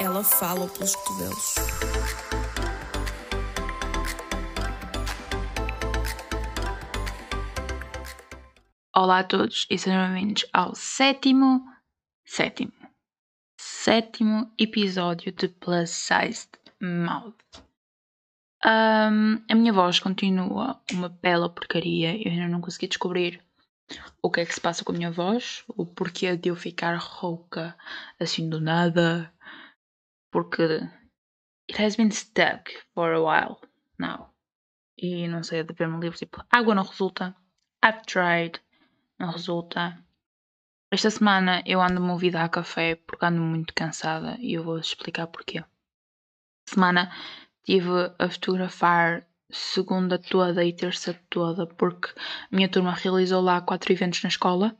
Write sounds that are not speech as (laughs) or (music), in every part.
Ela fala pelos cotovelos. Olá a todos e sejam bem-vindos ao sétimo, sétimo, sétimo episódio de Plus Sized Mouth. Um, a minha voz continua uma bela porcaria, eu ainda não consegui descobrir o que é que se passa com a minha voz, o porquê de eu ficar rouca assim do nada, porque it has been stuck for a while now. E não sei, de ver um livro tipo, água não resulta, I've tried, não resulta. Esta semana eu ando movida a café porque ando muito cansada e eu vou explicar porquê. Semana tive a fotografar segunda toda e terça toda porque a minha turma realizou lá quatro eventos na escola.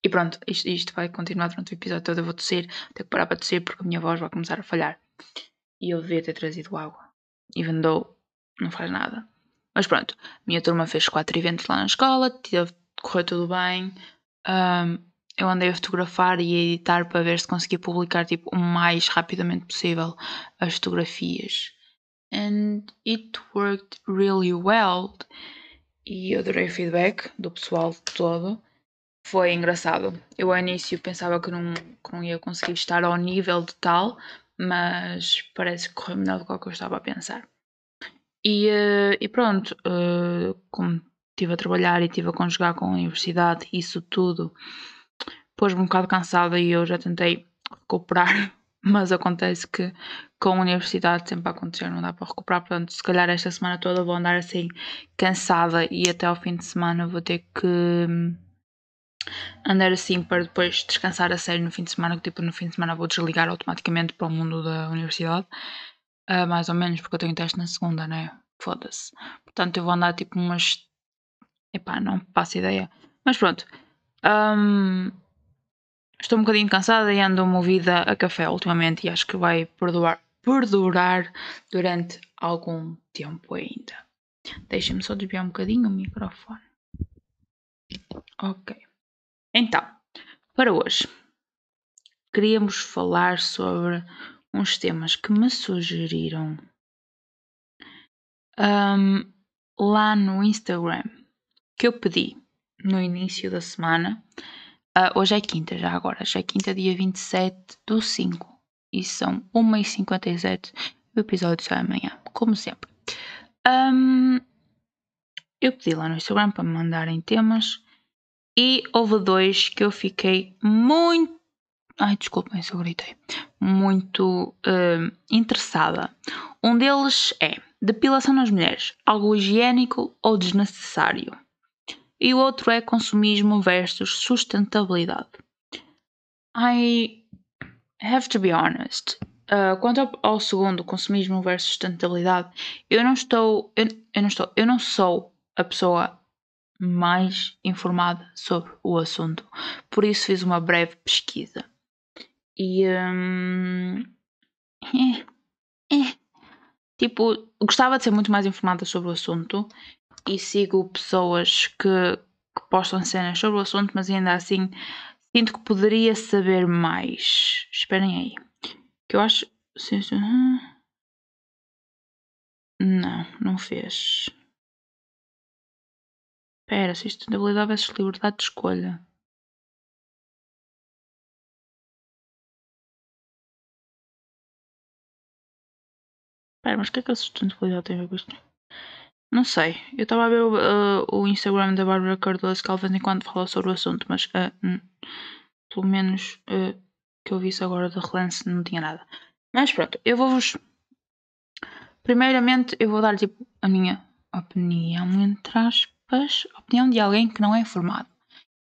E pronto, isto, isto vai continuar durante o episódio todo. Eu vou tossir, vou ter que parar para tossir porque a minha voz vai começar a falhar. E eu devia ter trazido água. E vendou, não faz nada. Mas pronto, a minha turma fez quatro eventos lá na escola, correu tudo bem. Um, eu andei a fotografar e a editar para ver se conseguia publicar tipo, o mais rapidamente possível as fotografias. And it worked really well. E adorei o feedback do pessoal todo. Foi engraçado. Eu ao início pensava que não, que não ia conseguir estar ao nível de tal, mas parece que correu melhor do que eu estava a pensar. E, uh, e pronto, uh, como estive a trabalhar e estive a conjugar com a universidade, isso tudo pôs-me um bocado cansada e eu já tentei recuperar, mas acontece que com a universidade sempre a acontecer, não dá para recuperar. Portanto, se calhar esta semana toda vou andar assim cansada e até ao fim de semana vou ter que hum, andar assim para depois descansar a sério no fim de semana, que tipo no fim de semana vou desligar automaticamente para o mundo da universidade. Uh, mais ou menos, porque eu tenho teste na segunda, né? Foda-se. Portanto, eu vou andar tipo umas. Epá, não faço ideia. Mas pronto. Um, estou um bocadinho cansada e ando movida a café ultimamente e acho que vai perdurar, perdurar durante algum tempo ainda. Deixa-me só desviar um bocadinho o microfone. Ok. Então, para hoje, queríamos falar sobre uns temas que me sugeriram um, lá no Instagram, que eu pedi no início da semana. Uh, hoje é quinta, já agora, já é quinta, dia 27 do 5. E são 1h57. O episódio sai amanhã, como sempre. Um, eu pedi lá no Instagram para me mandarem temas e houve dois que eu fiquei muito Ai, desculpem se eu gritei. Muito uh, interessada. Um deles é depilação nas mulheres, algo higiênico ou desnecessário? E o outro é consumismo versus sustentabilidade. I have to be honest. Uh, quanto ao, ao, segundo, consumismo versus sustentabilidade, eu não estou, eu, eu não estou, eu não sou a pessoa mais informada sobre o assunto. Por isso fiz uma breve pesquisa. E. Hum, é, é, tipo, gostava de ser muito mais informada sobre o assunto e sigo pessoas que, que postam cenas sobre o assunto, mas ainda assim sinto que poderia saber mais. Esperem aí. Que eu acho. Não, não fez. Espera, sustentabilidade versus liberdade de escolha. Espera, mas o que é que a sustentabilidade tem a ver com isto? Não sei. Eu estava a ver o, uh, o, Instagram da Bárbara Cardoso que ela vez quando fala sobre o assunto, mas uh, hum, pelo menos uh, que eu visse agora de relance não tinha nada. Mas pronto, eu vou-vos. Primeiramente, eu vou dar tipo a minha opinião, entre aspas, opinião de alguém que não é informado.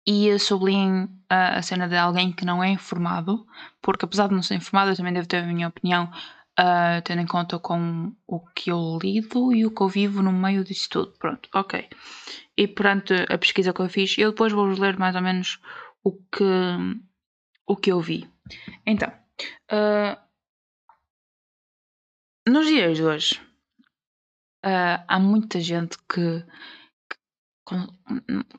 E sublinho a, a cena de alguém que não é informado, porque apesar de não ser informado, eu também devo ter a minha opinião uh, tendo em conta com o que eu lido e o que eu vivo no meio disso tudo. Pronto, ok. E perante a pesquisa que eu fiz, eu depois vou-vos ler mais ou menos o que, o que eu vi. Então, uh, nos dias de hoje, uh, há muita gente que,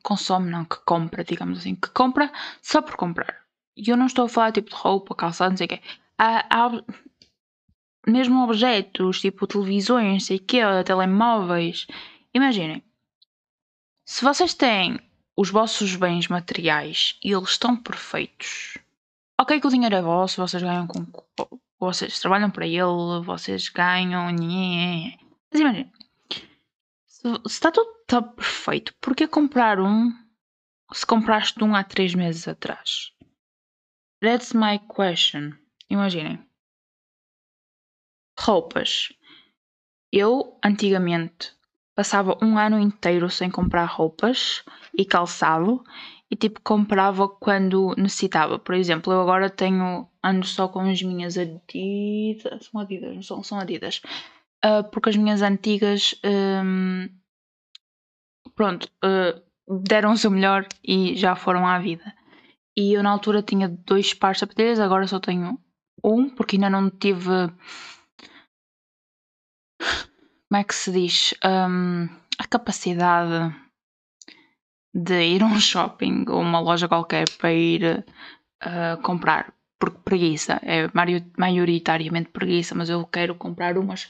consome, não, que compra, digamos assim, que compra só por comprar. E eu não estou a falar tipo de roupa, calçado, não sei o quê. Há, há mesmo objetos, tipo televisões, sei quê, telemóveis. Imaginem, se vocês têm os vossos bens materiais e eles estão perfeitos, ok que o dinheiro é vosso, vocês ganham com. Vocês trabalham para ele, vocês ganham. Mas imaginem, se, se está tudo tá perfeito, por que comprar um se compraste um há três meses atrás? That's my question. Imaginem. Roupas. Eu, antigamente, passava um ano inteiro sem comprar roupas e calçado e tipo comprava quando necessitava. Por exemplo, eu agora tenho ando só com as minhas Adidas, são Adidas, não são, são Adidas, uh, porque as minhas antigas um, pronto uh, deram o seu melhor e já foram à vida. E eu na altura tinha dois pares de sapatilhas, agora só tenho um porque ainda não tive como é que se diz? Um, a capacidade de ir a um shopping ou uma loja qualquer para ir uh, comprar. Porque preguiça, é maioritariamente preguiça, mas eu quero comprar umas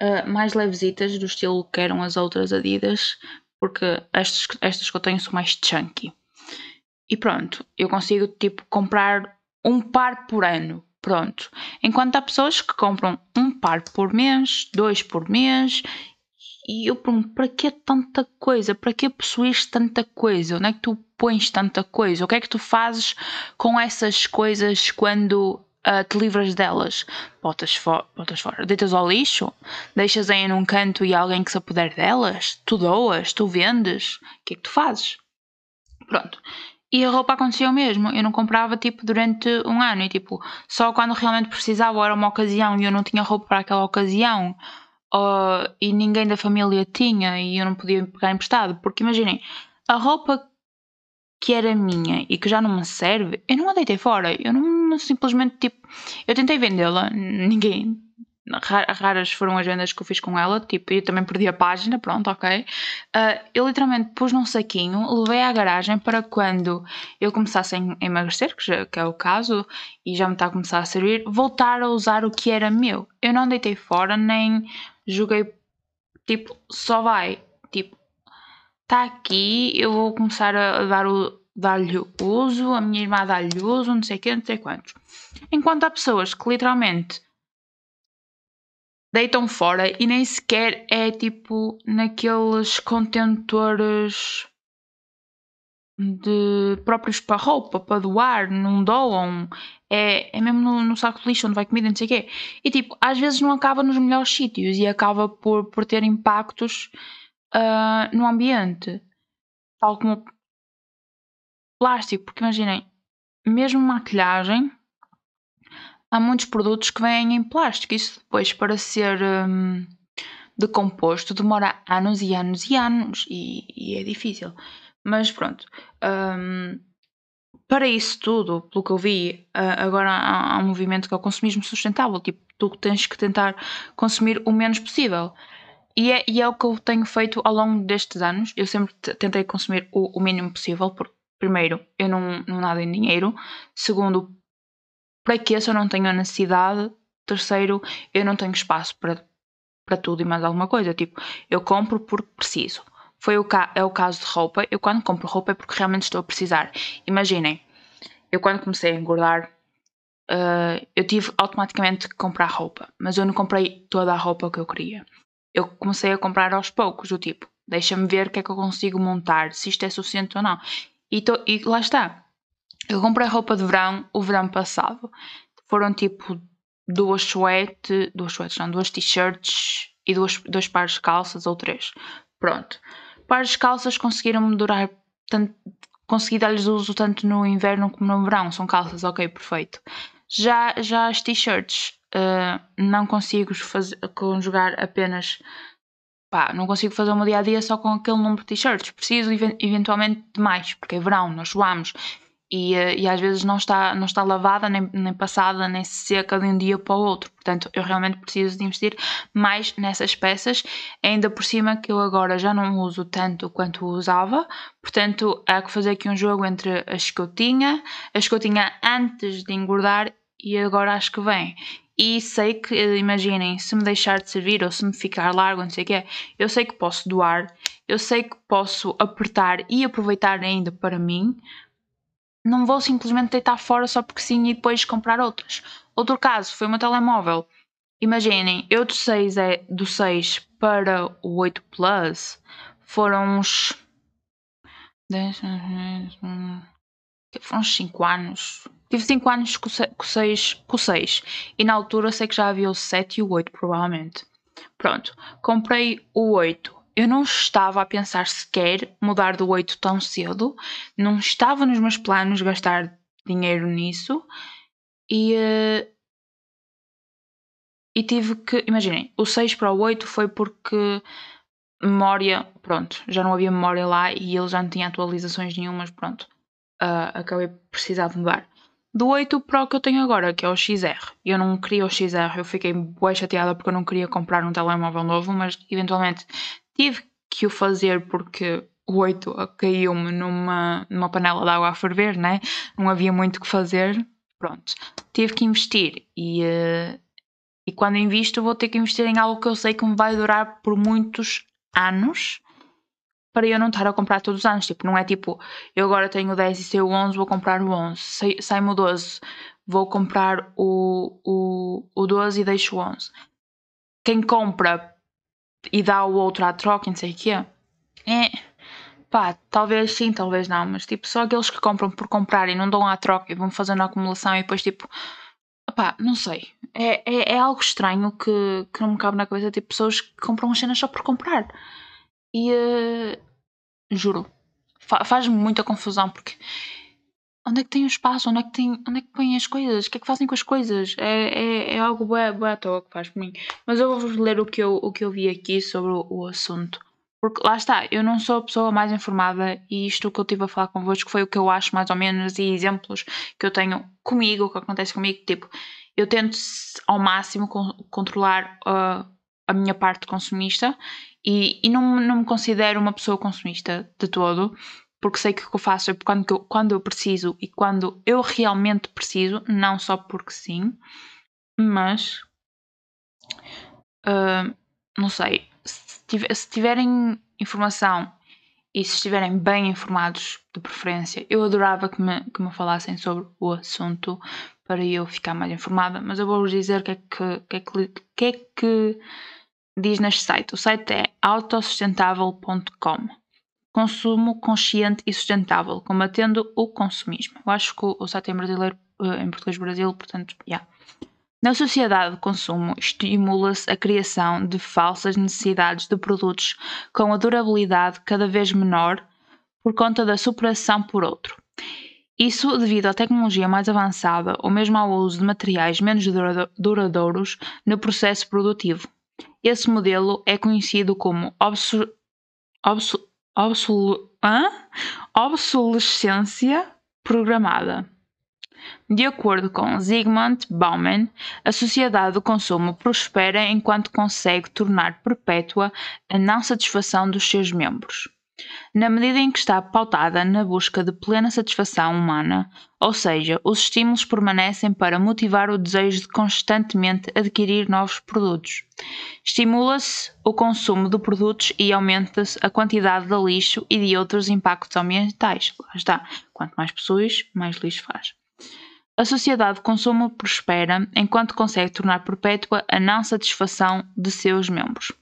uh, mais levesitas do estilo que eram as outras Adidas, porque estas, estas que eu tenho são mais chunky. E pronto, eu consigo tipo comprar um par por ano. Pronto. Enquanto há pessoas que compram um par por mês, dois por mês, e eu pergunto, para que tanta coisa? Para que possuís tanta coisa? Onde é que tu pões tanta coisa? O que é que tu fazes com essas coisas quando uh, te livras delas? Botas, fo botas fora, deitas ao lixo? Deixas aí num canto e alguém que se apoder delas? Tu doas? Tu vendes? O que é que tu fazes? Pronto. E a roupa acontecia o mesmo. Eu não comprava tipo durante um ano e tipo só quando realmente precisava era uma ocasião e eu não tinha roupa para aquela ocasião uh, e ninguém da família tinha e eu não podia pegar emprestado. Porque imaginem, a roupa que era minha e que já não me serve, eu não a deitei fora. Eu não simplesmente tipo. Eu tentei vendê-la, ninguém raras foram as vendas que eu fiz com ela, tipo, eu também perdi a página, pronto, ok. Uh, eu literalmente pus num saquinho, levei à garagem para quando eu começasse a emagrecer, que, já, que é o caso, e já me está a começar a servir, voltar a usar o que era meu. Eu não deitei fora, nem joguei, tipo, só vai, tipo, está aqui, eu vou começar a dar o dar-lhe uso, a minha irmã dá-lhe uso, não sei o que, não sei quantos. Enquanto há pessoas que literalmente deitam fora e nem sequer é tipo naqueles contentores de próprios para roupa, para doar, não doam, é, é mesmo no, no saco de lixo onde vai comida, não sei o quê. E tipo, às vezes não acaba nos melhores sítios e acaba por, por ter impactos uh, no ambiente, tal como plástico, porque imaginem, mesmo maquilhagem há muitos produtos que vêm em plástico. Isso depois, para ser um, decomposto, demora anos e anos e anos e, e é difícil. Mas pronto. Um, para isso tudo, pelo que eu vi, agora há, um movimento que é o consumismo sustentável. Tipo, tu tens que tentar consumir o menos possível. E é, e é o que eu tenho feito ao longo destes anos. Eu sempre tentei consumir o, o mínimo possível, porque, primeiro, eu não, não nado em dinheiro. Segundo, para que se eu não tenho a necessidade? Terceiro, eu não tenho espaço para, para tudo e mais alguma coisa. Tipo, eu compro porque preciso. Foi o é o caso de roupa. Eu quando compro roupa é porque realmente estou a precisar. Imaginem, eu quando comecei a engordar, uh, eu tive automaticamente que comprar roupa. Mas eu não comprei toda a roupa que eu queria. Eu comecei a comprar aos poucos, o tipo, deixa-me ver o que é que eu consigo montar, se isto é suficiente ou não. E, to, e lá está. Eu comprei roupa de verão o verão passado. Foram tipo duas suetes, duas suetes, não, duas t-shirts e duas, dois pares de calças ou três. Pronto. Pares de calças conseguiram-me durar tanto, consegui dar-lhes uso tanto no inverno como no verão. São calças, ok, perfeito. Já, já as t-shirts uh, não consigo fazer, conjugar apenas. Pá, não consigo fazer uma dia a dia só com aquele número de t-shirts. Preciso eventualmente de mais, porque é verão, nós suamos e, eh, e às vezes não está, não está lavada, nem, nem passada, nem seca de um dia para o outro. Portanto, eu realmente preciso de investir mais nessas peças, ainda por cima que eu agora já não uso tanto quanto usava, portanto, há que fazer aqui um jogo entre as que eu tinha, as que eu tinha antes de engordar e agora as que vêm. E sei que, imaginem, se me deixar de servir ou se me ficar largo, não sei o que é, eu sei que posso doar, eu sei que posso apertar e aproveitar ainda para mim, não vou simplesmente deitar fora só porque sim e depois comprar outras. Outro caso foi o meu telemóvel. Imaginem, eu do 6, é, do 6 para o 8 Plus foram uns. 10, foram uns 5 anos. Tive 5 anos com o 6, com 6 e na altura sei que já havia o 7 e o 8, provavelmente. Pronto, comprei o 8 eu não estava a pensar sequer mudar do 8 tão cedo, não estava nos meus planos gastar dinheiro nisso e, uh, e tive que, imaginem, o 6 para o 8 foi porque memória, pronto, já não havia memória lá e ele já não tinha atualizações nenhumas, pronto, uh, acabei por precisar de mudar. Do 8 para o que eu tenho agora, que é o XR. Eu não queria o XR, eu fiquei bem chateada porque eu não queria comprar um telemóvel novo, mas eventualmente Tive que o fazer porque o 8 caiu-me numa, numa panela de água a ferver, né? Não havia muito o que fazer. Pronto. Tive que investir e, uh, e quando invisto vou ter que investir em algo que eu sei que me vai durar por muitos anos para eu não estar a comprar todos os anos. Tipo, não é tipo, eu agora tenho o 10 e sei o 11, vou comprar o 11. Sai-me o 12, vou comprar o, o, o 12 e deixo o 11. Quem compra e dá o outro à troca, não sei o quê. É. Pá, talvez sim, talvez não, mas tipo, só aqueles que compram por comprar e não dão à troca e vão fazendo a acumulação e depois tipo. Pá, não sei. É, é, é algo estranho que, que não me cabe na cabeça. Tipo, pessoas que compram as cenas só por comprar. E. Uh, juro. Fa Faz-me muita confusão porque onde é que tem o espaço? Onde é que, tem, onde é que põem as coisas? O que é que fazem com as coisas? É, é, é algo bué, bué à toa que faz por mim. Mas eu vou-vos ler o que, eu, o que eu vi aqui sobre o, o, assunto. Porque lá está, eu não sou a pessoa mais informada e isto que eu tive a falar convosco foi o que eu acho mais ou menos e exemplos que eu tenho comigo, o que acontece comigo. Tipo, eu tento ao máximo controlar uh, a minha parte consumista e, e não, não me considero uma pessoa consumista de todo porque sei que o que eu faço é quando eu, quando eu preciso e quando eu realmente preciso, não só porque sim, mas uh, não sei, se, tiver, se tiverem informação e se estiverem bem informados, de preferência, eu adorava que me, que me falassem sobre o assunto para eu ficar mais informada, mas eu vou-vos dizer o que é que, que, é que, que, é que diz neste site. O site é autossustentável.com consumo consciente e sustentável, combatendo o consumismo. Eu acho que o site brasileiro, eh, em português Brasil, portanto, já. Yeah. Na sociedade de consumo, estimula-se a criação de falsas necessidades de produtos com a durabilidade cada vez menor por conta da superação por outro. Isso devido à tecnologia mais avançada ou mesmo ao uso de materiais menos duradouros no processo produtivo. Esse modelo é conhecido como obso, Obsol... obsolescência programada. De acordo com Zygmunt Bauman, a sociedade do consumo prospera enquanto consegue tornar perpétua a não satisfação dos seus membros na medida em que está pautada na busca de plena satisfação humana, ou seja, os estímulos permanecem para motivar o desejo de constantemente adquirir novos produtos. Estimula-se o consumo de produtos e aumenta-se a quantidade de lixo e de outros impactos ambientais. Lá está, quanto mais pessoas, mais lixo faz. A sociedade de consumo prospera enquanto consegue tornar perpétua a não satisfação de seus membros.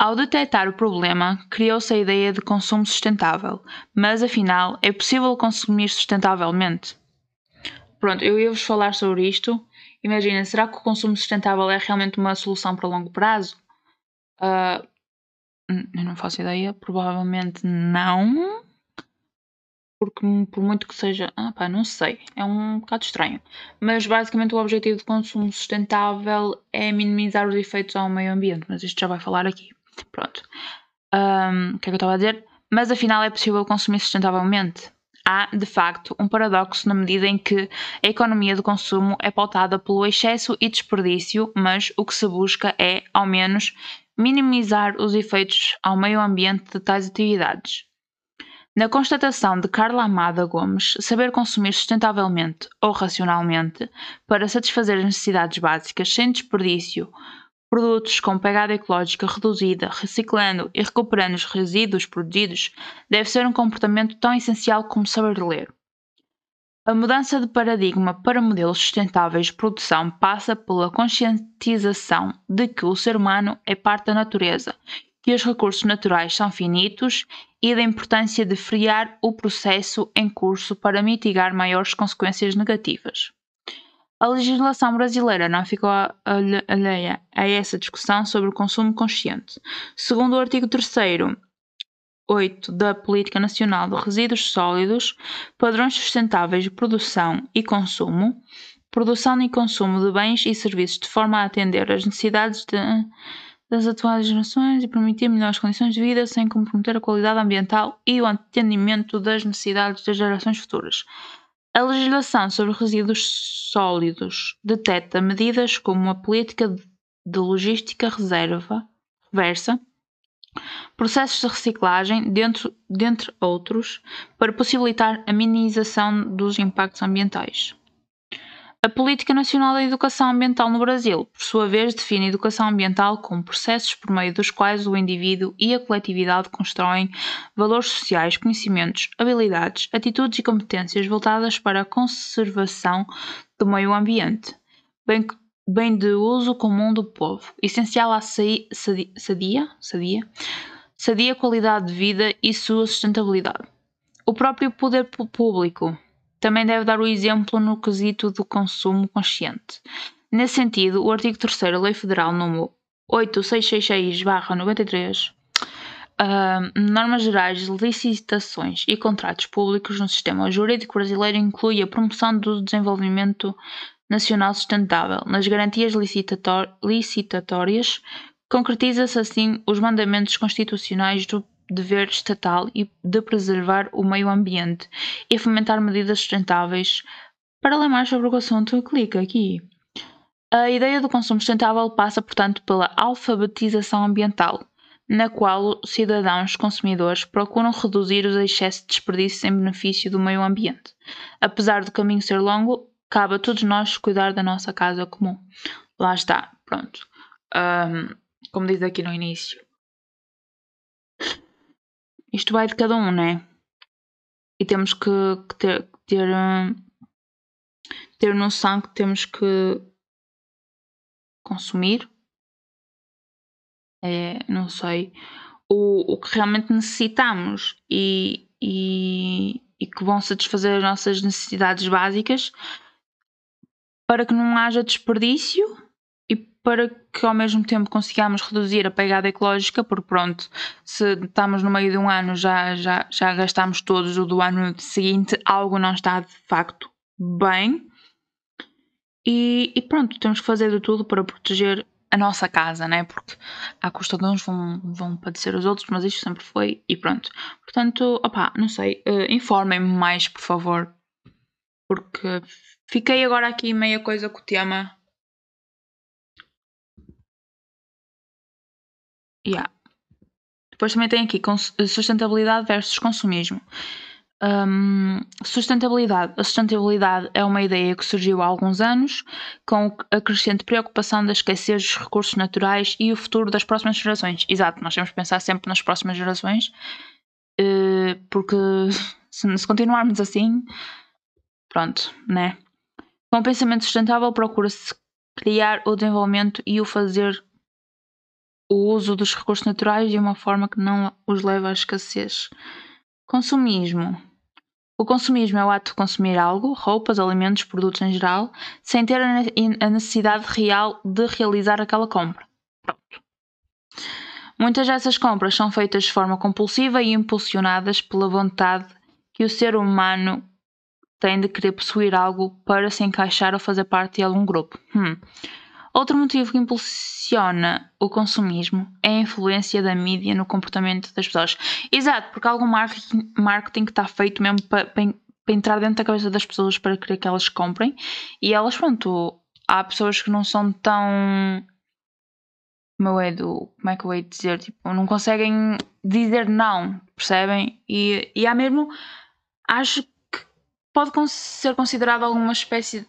Ao detectar o problema, criou-se a ideia de consumo sustentável, mas afinal, é possível consumir sustentavelmente? Pronto, eu ia-vos falar sobre isto. Imagina, será que o consumo sustentável é realmente uma solução para longo prazo? Uh, eu não faço ideia, provavelmente não. Porque por muito que seja, ah, pá, não sei, é um bocado estranho. Mas basicamente o objetivo de consumo sustentável é minimizar os efeitos ao meio ambiente, mas isto já vai falar aqui. Pronto. Um, o que é que eu estava a dizer? Mas afinal é possível consumir sustentavelmente? há, de facto, um paradoxo na medida em que a economia de consumo é pautada pelo excesso e desperdício, mas o que se busca é, ao menos, minimizar os efeitos ao meio ambiente de tais atividades. Na constatação de Carla Amada Gomes, saber consumir sustentavelmente ou racionalmente para satisfazer as necessidades básicas sem desperdício, produtos com pegada ecológica reduzida, reciclando e recuperando os resíduos produzidos, deve ser um comportamento tão essencial como saber ler. A mudança de paradigma para modelos sustentáveis de produção passa pela conscientização de que o ser humano é parte da natureza, que os recursos naturais são finitos e da importância de frear o processo em curso para mitigar maiores consequências negativas. A legislação brasileira não ficou alheia a essa discussão sobre o consumo consciente. Segundo o artigo 3 8 da Política Nacional de Resíduos Sólidos, padrões sustentáveis de produção e consumo, produção e consumo de bens e serviços de forma a atender às necessidades de, das atuais gerações e permitir melhores condições de vida sem comprometer a qualidade ambiental e o atendimento das necessidades das gerações futuras. A legislação sobre resíduos sólidos detecta medidas como a política de logística reserva, reversa, processos de reciclagem, dentre outros, para possibilitar a minimização dos impactos ambientais. A Política Nacional da Educação Ambiental no Brasil, por sua vez, define a educação ambiental como processos por meio dos quais o indivíduo e a coletividade constroem valores sociais, conhecimentos, habilidades, atitudes e competências voltadas para a conservação do meio ambiente, bem, bem de uso comum do povo, essencial à sadia, sadia, sadia, qualidade de vida e sua sustentabilidade. O próprio poder público também deve dar o exemplo no quesito do consumo consciente. Nesse sentido, o artigo 3 da Lei Federal número 8666-93, uh, normas gerais de licitações e contratos públicos no sistema jurídico brasileiro inclui a promoção do desenvolvimento nacional sustentável. Nas garantias licitatórias, concretiza-se assim os mandamentos constitucionais do dever estatal de preservar o meio ambiente e fomentar medidas sustentáveis. Para ler mais sobre o assunto, clica aqui. A ideia do consumo sustentável passa, portanto, pela alfabetização ambiental, na qual os cidadãos consumidores procuram reduzir os excessos de desperdício em benefício do meio ambiente. Apesar do caminho ser longo, cabe a todos nós cuidar da nossa casa comum. Lá está, pronto. Um, como diz aqui no início, isto vai de cada um, né? E temos que, que ter, ter, hum, ter noção que temos que consumir. É, não sei. O, o que realmente necessitamos e, e, e que vão satisfazer as nossas necessidades básicas para que não haja desperdício para que ao mesmo tempo consigamos reduzir a pegada ecológica, porque pronto, se estamos no meio de um ano já, já, já gastamos todos o do ano seguinte, algo não está de facto bem. E, e pronto, temos que fazer de tudo para proteger a nossa casa, né? Porque à custa de uns vão, vão padecer os outros, mas isto sempre foi e pronto. Portanto, opá, não sei, uh, informem-me mais, por favor, porque fiquei agora aqui meia coisa com o tema Yeah. Depois também tem aqui sustentabilidade versus consumismo. Um, sustentabilidade. A sustentabilidade é uma ideia que surgiu há alguns anos, com a crescente preocupação de esquecer os recursos naturais e o futuro das próximas gerações. Exato, nós temos que pensar sempre nas próximas gerações, uh, porque (laughs) se continuarmos assim, pronto, né? Com o pensamento sustentável, procura-se criar o desenvolvimento e o fazer o uso dos recursos naturais de uma forma que não os leva à escassez. Consumismo. O consumismo é o ato de consumir algo, roupas, alimentos, produtos em geral, sem ter a necessidade real de realizar aquela compra. Pronto. Muitas dessas compras são feitas de forma compulsiva e impulsionadas pela vontade que o ser humano tem de querer possuir algo para se encaixar ou fazer parte de algum grupo. Hum. Outro motivo que impulsiona o consumismo é a influência da mídia no comportamento das pessoas. Exato, porque algum marketing, que está feito mesmo para, entrar dentro da cabeça das pessoas para querer que elas comprem e elas, pronto, há pessoas que não são tão como é do como é que eu ia dizer tipo não conseguem dizer não percebem e, e há mesmo acho que pode ser considerado alguma espécie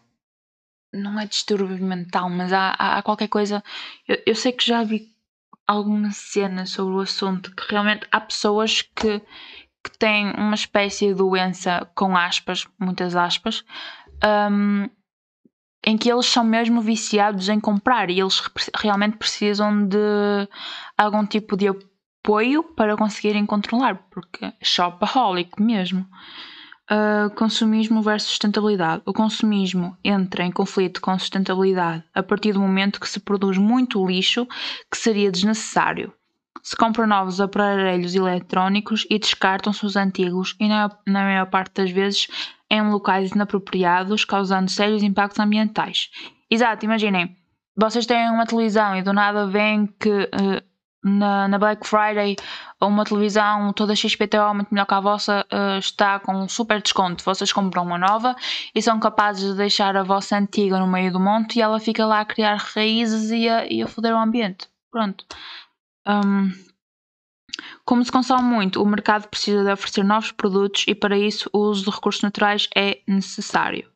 não é distúrbio mental mas há, há, qualquer coisa eu, eu sei que já vi alguma cena sobre o assunto que realmente há pessoas que que têm uma espécie de doença com aspas muitas aspas um, em que eles são mesmo viciados em comprar e eles realmente precisam de algum tipo de apoio para conseguirem controlar, porque é shopaholic mesmo. Uh, consumismo versus sustentabilidade. O consumismo entra em conflito com sustentabilidade a partir do momento que se produz muito lixo que seria desnecessário. Se compram novos aparelhos eletrónicos e descartam-se os antigos, e na, maior parte das vezes em locais inapropriados, causando sérios impactos ambientais. Exato, imaginem, vocês têm uma televisão e do nada vem que uh, na, na, Black Friday uma televisão toda XPTO muito melhor que a vossa uh, está com um super desconto. Vocês compram uma nova e são capazes de deixar a vossa antiga no meio do monte e ela fica lá a criar raízes e a, e a foder o ambiente. Pronto. Um, como se consome muito, o mercado precisa de oferecer novos produtos e para isso o uso de recursos naturais é necessário.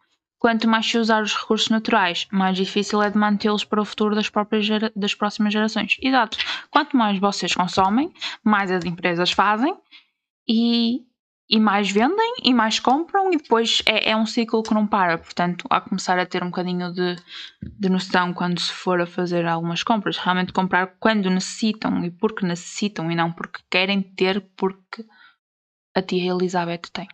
Quanto mais se usar os recursos naturais, mais difícil é de mantê-los para o futuro das, próprias das próximas gerações. Exato. Quanto mais vocês consomem, mais as empresas fazem e e mais vendem e mais compram e depois é, é, um ciclo que não para, portanto há que começar a ter um bocadinho de, de noção quando se for a fazer algumas compras, realmente comprar quando necessitam e porque necessitam e não porque querem ter porque a tia Elizabeth tem.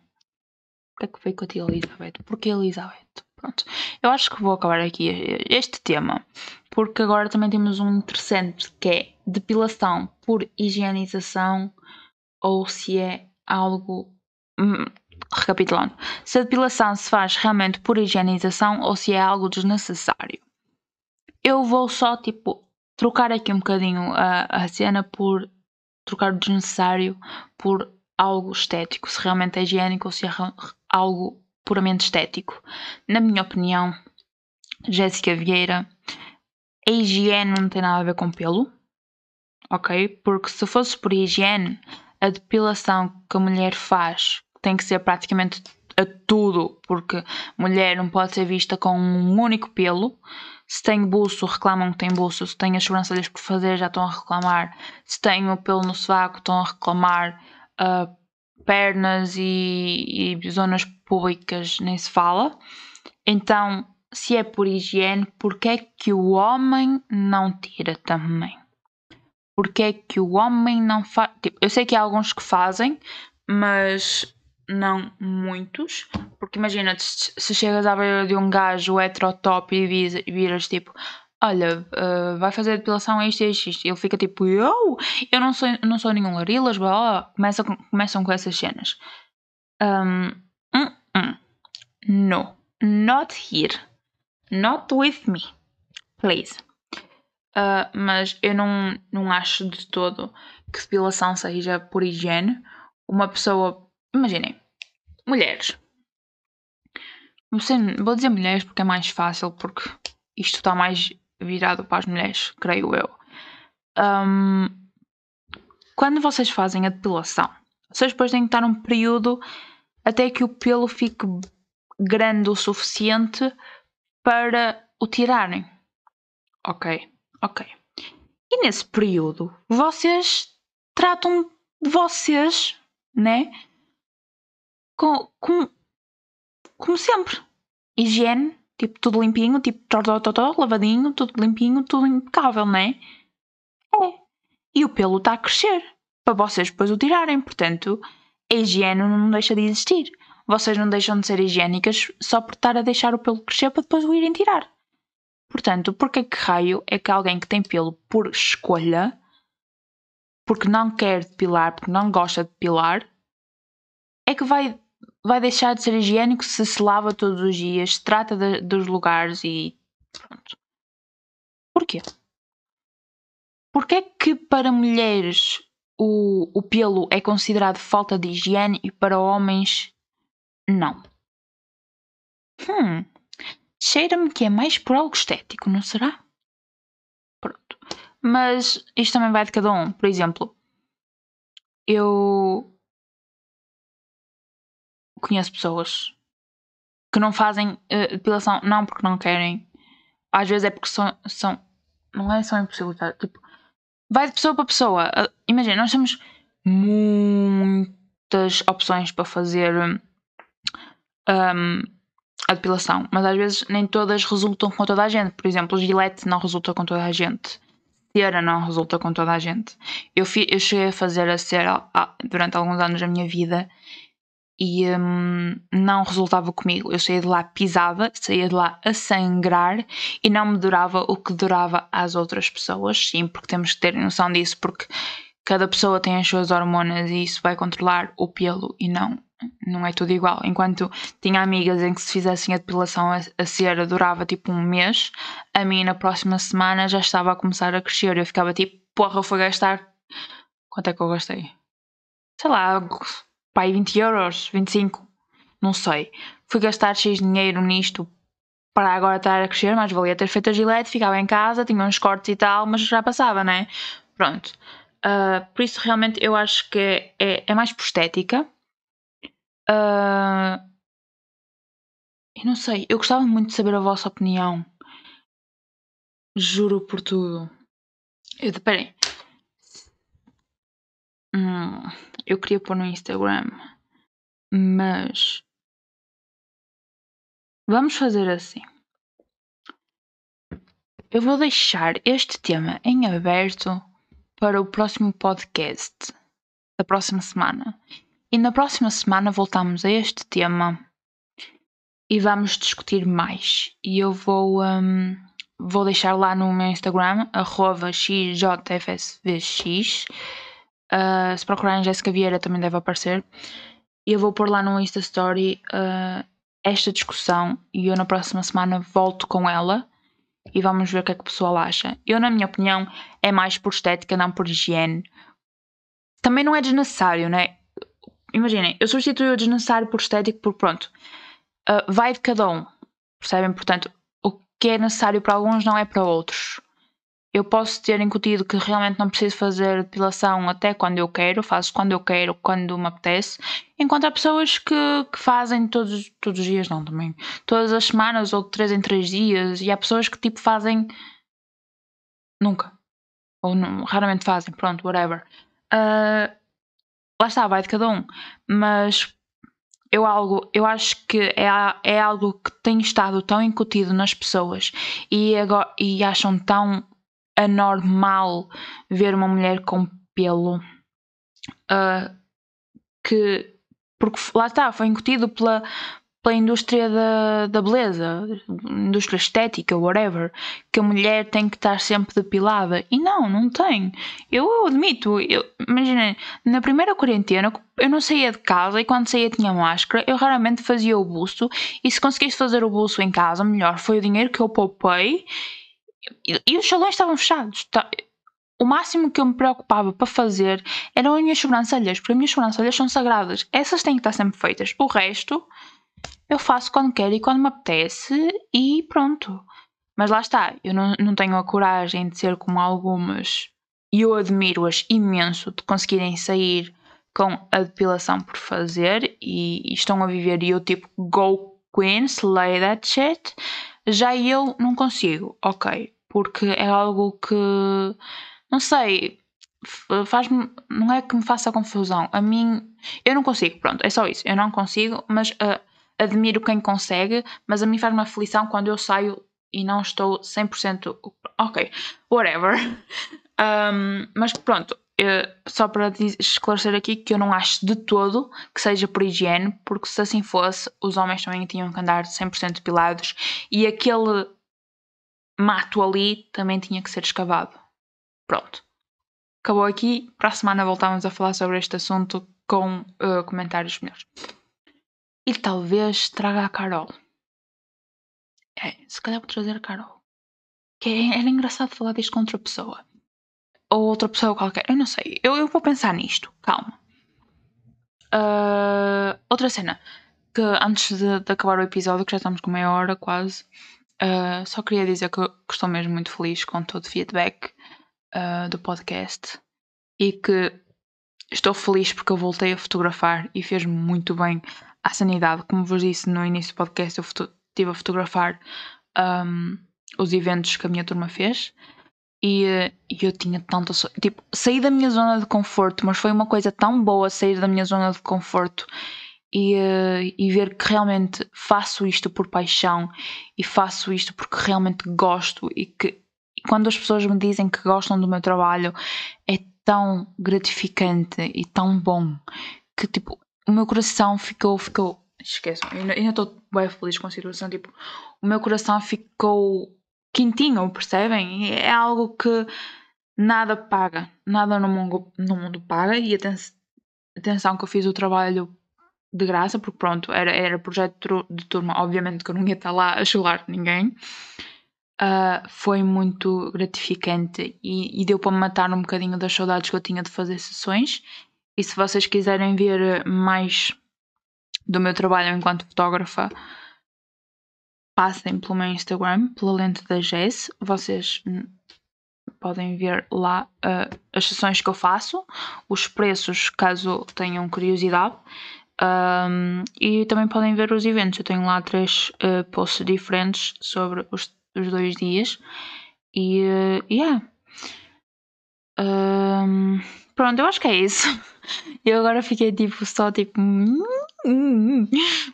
É que veio com a tia Elizabeth? Porque Elizabeth? Pronto. Eu acho que vou acabar aqui este tema, porque agora também temos um interessante que é depilação por higienização ou se é algo Hum, recapitulando, se a depilação se faz realmente por higienização ou se é algo desnecessário. Eu vou só, tipo, trocar aqui um bocadinho a, a cena por trocar o desnecessário por algo estético, se realmente é higiênico ou se é algo puramente estético. Na minha opinião, Jéssica Vieira, a higiene não tem nada a ver com pelo, ok? Porque se fosse por higiene, a depilação que a mulher faz tem que ser praticamente a tudo, porque mulher não pode ser vista com um único pelo. Se tem buço, reclamam que tem buço. Se tem as sobrancelhas por fazer, já estão a reclamar. Se tem o pelo no sovaco, estão a reclamar. Uh, pernas e, e zonas públicas nem se fala. Então, se é por higiene, porque é que o homem não tira também? Porque é que o homem não faz. Tipo, eu sei que há alguns que fazem, mas não muitos, porque imagina se chegas à beira de um gajo heterotop e viras tipo, olha, uh, vai fazer depilação a isto e isto, ele fica tipo, eu, eu não sou, não sou nenhum larilas, blá, blá. Começa com, começam com essas cenas. Um, uh. No, not here, not with me, please. Uh, mas eu não, não acho de todo que depilação seja por higiene. Uma pessoa Imaginem, mulheres. Vou dizer mulheres porque é mais fácil, porque isto está mais virado para as mulheres, creio eu. Um, quando vocês fazem a depilação, vocês depois têm que estar um período até que o pelo fique grande o suficiente para o tirarem. Ok, ok. E nesse período, vocês tratam de vocês, né? com, com, como sempre. Higiene, tipo, tudo limpinho, tipo, tó, lavadinho, tudo limpinho, tudo impecável, não é? É. E o pelo está a crescer para vocês depois o tirarem. Portanto, a higiene não deixa de existir. Vocês não deixam de ser higiênicas só por estar a deixar o pelo crescer para depois o irem tirar. Portanto, porque que raio é que alguém que tem pelo por escolha, porque não quer depilar, porque não gosta de depilar, é que vai vai deixar de ser higiênico se se lava todos os dias, se trata de, dos lugares e pronto. Porquê? Porquê é que para mulheres o, o pelo é considerado falta de higiene e para homens não? Hum, cheira-me que é mais por algo estético, não será? Pronto. Mas isto também vai de cada um. Por exemplo, eu conheço pessoas que não fazem uh, depilação, não porque não querem, às vezes é porque são, são não é só impossibilidade, tipo, vai de pessoa para pessoa. Uh, imagina, nós temos muitas opções para fazer um, a depilação, mas às vezes nem todas resultam com toda a gente. Por exemplo, o Gillette não resulta com toda a gente. Cera não resulta com toda a gente. Eu, fi, eu cheguei a fazer a cera durante alguns anos da minha vida e hum, não resultava comigo. Eu saía de lá pisada, saía de lá a sangrar e não me durava o que durava às outras pessoas. Sim, porque temos que ter noção disso, porque cada pessoa tem as suas hormonas e isso vai controlar o pelo e não. Não é tudo igual. Enquanto tinha amigas em que se fizessem a depilação a, a cera durava tipo um mês, a mim na próxima semana já estava a começar a crescer. Eu ficava tipo, porra, eu fui gastar. Quanto é que eu gastei? Sei lá, pai, 20 euros, 25, não sei. Fui gastar X dinheiro nisto para agora estar a crescer, mas valia ter feito a gilete, ficava em casa, tinha uns cortes e tal, mas já passava, né? Pronto. Uh, por isso, realmente, eu acho que é, é mais por estética. Uh, eu não sei, eu gostava muito de saber a vossa opinião. Juro por tudo. Eu, peraí. Hum, eu queria pôr no Instagram, mas vamos fazer assim. Eu vou deixar este tema em aberto para o próximo podcast da próxima semana. E na próxima semana voltamos a este tema e vamos discutir mais. E eu vou, um, vou deixar lá no meu Instagram, xjfsvx Uh, se procurarem Jéssica Vieira também deve aparecer. E eu vou pôr lá no Insta Story uh, esta discussão e eu na próxima semana volto com ela e vamos ver o que é que o pessoal acha. Eu, na minha opinião, é mais por estética, não por higiene. Também não é desnecessário, né? Imaginem, eu substituo o desnecessário por estético por pronto. Uh, vai de cada um, percebem? Portanto, o que é necessário para alguns não é para outros eu posso ter incutido que realmente não preciso fazer depilação até quando eu quero, faço quando eu quero, quando me apetece, enquanto há pessoas que, que fazem todos, todos os dias, não também, todas as semanas ou de 3 em 3 dias, e há pessoas que tipo fazem nunca, ou não, raramente fazem, pronto, whatever. Uh, lá está, vai de cada um, mas eu, algo, eu acho que é, é algo que tem estado tão incutido nas pessoas e, agora, e acham tão anormal ver uma mulher com pelo uh, que porque lá está, foi incutido pela, pela indústria da, da beleza, indústria estética, whatever, que a mulher tem que estar sempre depilada. E não, não tem. Eu, admito, eu, imaginem, na primeira quarentena eu não saía de casa e quando saía tinha máscara, eu raramente fazia o busto. E se conseguisse fazer o busto em casa, melhor, foi o dinheiro que eu poupei e, os salões estavam fechados. Tá, o máximo que eu me preocupava para fazer eram as minhas sobrancelhas, porque as minhas sobrancelhas são sagradas. Essas têm que estar sempre feitas. O resto eu faço quando quero e quando me apetece e pronto. Mas lá está, eu não, não tenho a coragem de ser como algumas e eu admiro-as imenso de conseguirem sair com a depilação por fazer e, e estão a viver e eu tipo go queen, slay that shit. Já eu não consigo, ok, porque é algo que não sei, faz-me, não é que me faça confusão, a mim, eu não consigo, pronto, é só isso, eu não consigo, mas uh, admiro quem consegue, mas a mim faz-me aflição quando eu saio e não estou 100% ok, whatever. (laughs) Um, mas pronto, eh, só para esclarecer aqui que eu não acho de todo que seja por higiene, porque se assim fosse, os homens também tinham que andar 100% depilados e aquele mato ali também tinha que ser escavado. Pronto. Acabou aqui. Para a semana voltamos a falar sobre este assunto com uh, comentários melhores. E talvez traga a Carol. É, se calhar vou trazer a Carol. que é, era engraçado falar disto com outra pessoa. Ou outra pessoa qualquer. Eu não sei. Eu, eu vou pensar nisto. Calma. Uh, outra cena. Que antes de, de, acabar o episódio, que já estamos com meia hora quase, uh, só queria dizer que, que, estou mesmo muito feliz com todo o feedback uh, do podcast e que estou feliz porque eu voltei a fotografar e fez-me muito bem à sanidade. Como vos disse no início do podcast, eu estive a fotografar um, os eventos que a minha turma fez e, eu tinha tanta. Tipo, saí da minha zona de conforto, mas foi uma coisa tão boa sair da minha zona de conforto e, uh, e ver que realmente faço isto por paixão e faço isto porque realmente gosto e que e quando as pessoas me dizem que gostam do meu trabalho é tão gratificante e tão bom que tipo o meu coração ficou ficou esqueçam, ainda estou bem feliz com a situação tipo o meu coração ficou quentinho, percebem? É algo que nada paga, nada no mundo, no mundo paga. E atenção que eu fiz o trabalho de graça, porque pronto, era, era projeto de turma, obviamente que eu não ia estar lá a chular ninguém. Uh, foi muito gratificante e, e deu para matar um bocadinho das saudades que eu tinha de fazer sessões. E se vocês quiserem ver mais do meu trabalho enquanto fotógrafa, passem pelo meu Instagram, pela lente da Jess, vocês podem ver lá uh, as sessões que eu faço, os preços, caso tenham curiosidade. Um, e também podem ver os eventos. Eu tenho lá três uh, posts diferentes sobre os, os dois dias. E uh, yeah. Um, pronto, eu acho que é isso. (laughs) Eu agora fiquei tipo só tipo. (laughs)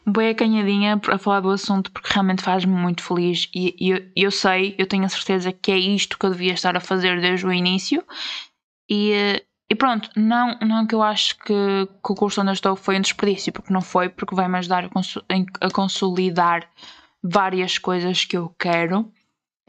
Bem acanhadinha a falar do assunto porque realmente faz-me muito feliz e, e eu, eu, sei, eu tenho a certeza que é isto que eu devia estar a fazer desde o início e, e pronto, não, não que eu acho que, que o curso onde eu estou foi um desperdício, porque não foi, porque vai-me ajudar a, a, consolidar várias coisas que eu quero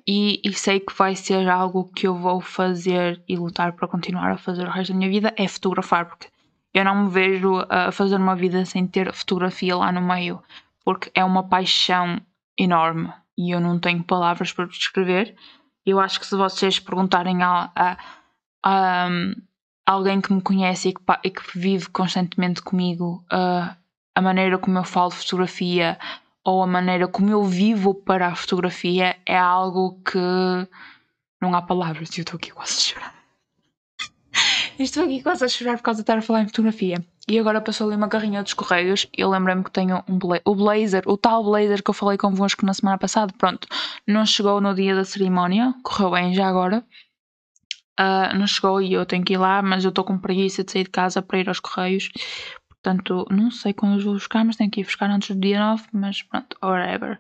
e, e sei que vai ser algo que eu vou fazer e lutar para continuar a fazer o resto da minha vida, é fotografar, porque eu não me vejo a fazer uma vida sem ter fotografia lá no meio, porque é uma paixão enorme e eu não tenho palavras para descrever. Eu acho que se vocês perguntarem a, a, a alguém que me conhece e que, e que vive constantemente comigo uh, a maneira como eu falo de fotografia ou a maneira como eu vivo para a fotografia é algo que não há palavras eu estou aqui quase a chorar. (laughs) Estou aqui quase a chorar por causa de estar a falar em fotografia. E agora passou ali uma carrinha dos correios e eu lembrei-me que tenho um bla o blazer, o tal blazer que eu falei convosco na semana passada. Pronto, não chegou no dia da cerimónia, correu bem já agora. Uh, não chegou e eu tenho que ir lá, mas eu estou com preguiça de sair de casa para ir aos correios. Portanto, não sei quando eu vou buscar, mas tenho que ir buscar antes do dia 9. Mas pronto, whatever.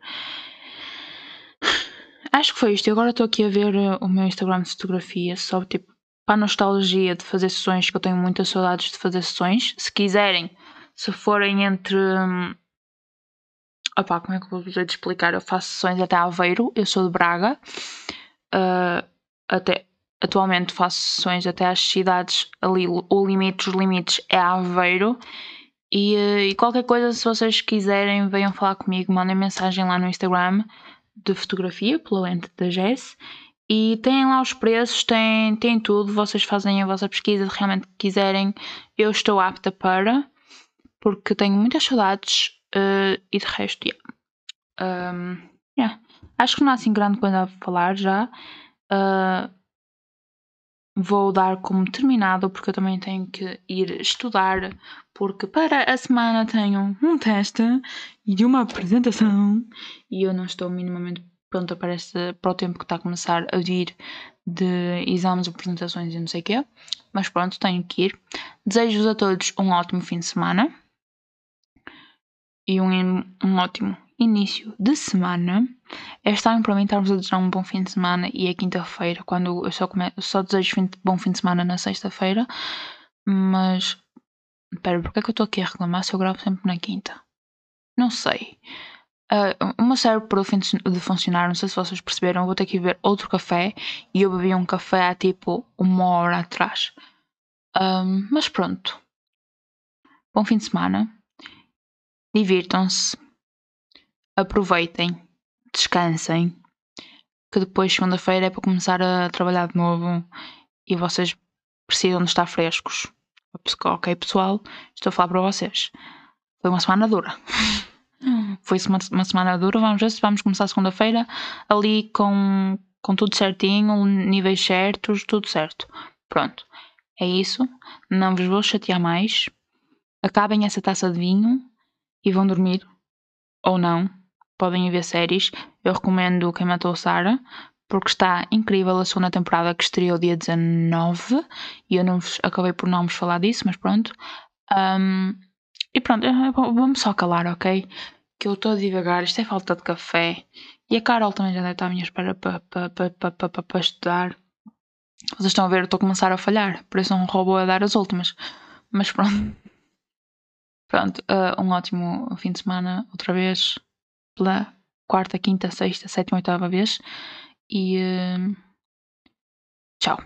Acho que foi isto. Eu agora estou aqui a ver uh, o meu Instagram de fotografia, só tipo para a nostalgia de fazer sessões, que eu tenho muitas saudades de fazer sessões. Se quiserem, se forem entre. Hum, opá, como é que eu vou dizer de explicar? Eu faço sessões até Aveiro, eu sou de Braga. Uh, até, atualmente faço sessões até às cidades ali, o limite, os limites é Aveiro. E, uh, e qualquer coisa, se vocês quiserem, venham falar comigo, mandem mensagem lá no Instagram de fotografia, pela lente da Jess e têm lá os preços, têm, têm tudo, vocês fazem a vossa pesquisa se realmente quiserem. Eu estou apta para, porque tenho muitas saudades uh, e de resto, yeah. Um, yeah. Acho que não há assim grande coisa a falar já. Uh, vou dar como terminado porque eu também tenho que ir estudar porque para a semana tenho um teste e uma apresentação e eu não estou minimamente pronta para, este, para o tempo que está a começar a vir de exames, apresentações e não sei o quê. Mas pronto, tenho que ir. Desejo-vos a todos um ótimo fim de semana e um, um ótimo início de semana. Este ano, para mim, estarmos a desejar um bom fim de semana e é quinta-feira, quando eu só, come... só desejo fim de... bom fim de semana na sexta-feira. Mas, espera, porque é que eu estou aqui a reclamar se eu gravo sempre na quinta? Não sei. Uh, uma serve para o fim de funcionar, não sei se vocês perceberam, eu vou ter que ver outro café e eu bebi um café há tipo uma hora atrás. Um, mas pronto. Bom fim de semana. Divirtam-se. Aproveitem. Descansem. que depois, segunda-feira, é para começar a trabalhar de novo e vocês precisam de estar frescos. Ok, pessoal, estou a falar para vocês. Foi uma semana dura. (laughs) Foi uma, uma semana dura. Vamos ver se vamos começar segunda-feira ali com, com tudo certinho, níveis certos, tudo certo. Pronto. É isso. Não vos vou chatear mais. Acabem essa taça de vinho e vão dormir. Ou não. Podem ver séries. Eu recomendo Quem Matou Sarah, porque está incrível a segunda temporada que estreou dia 19 e eu não vos, acabei por não vos falar disso, mas pronto. Um, e pronto, vamos só calar, ok? Que eu estou a divagar, isto é falta de café. E a Carol também já deve estar à minha espera para pa, pa, pa, pa, estudar. Vocês estão a ver, eu estou a começar a falhar, por isso um robô a dar as últimas. Mas pronto. (laughs) Pronto, uh, um ótimo fim de semana, outra vez, pela quarta, quinta, sexta, sétima, oitava vez. E uh, tchau.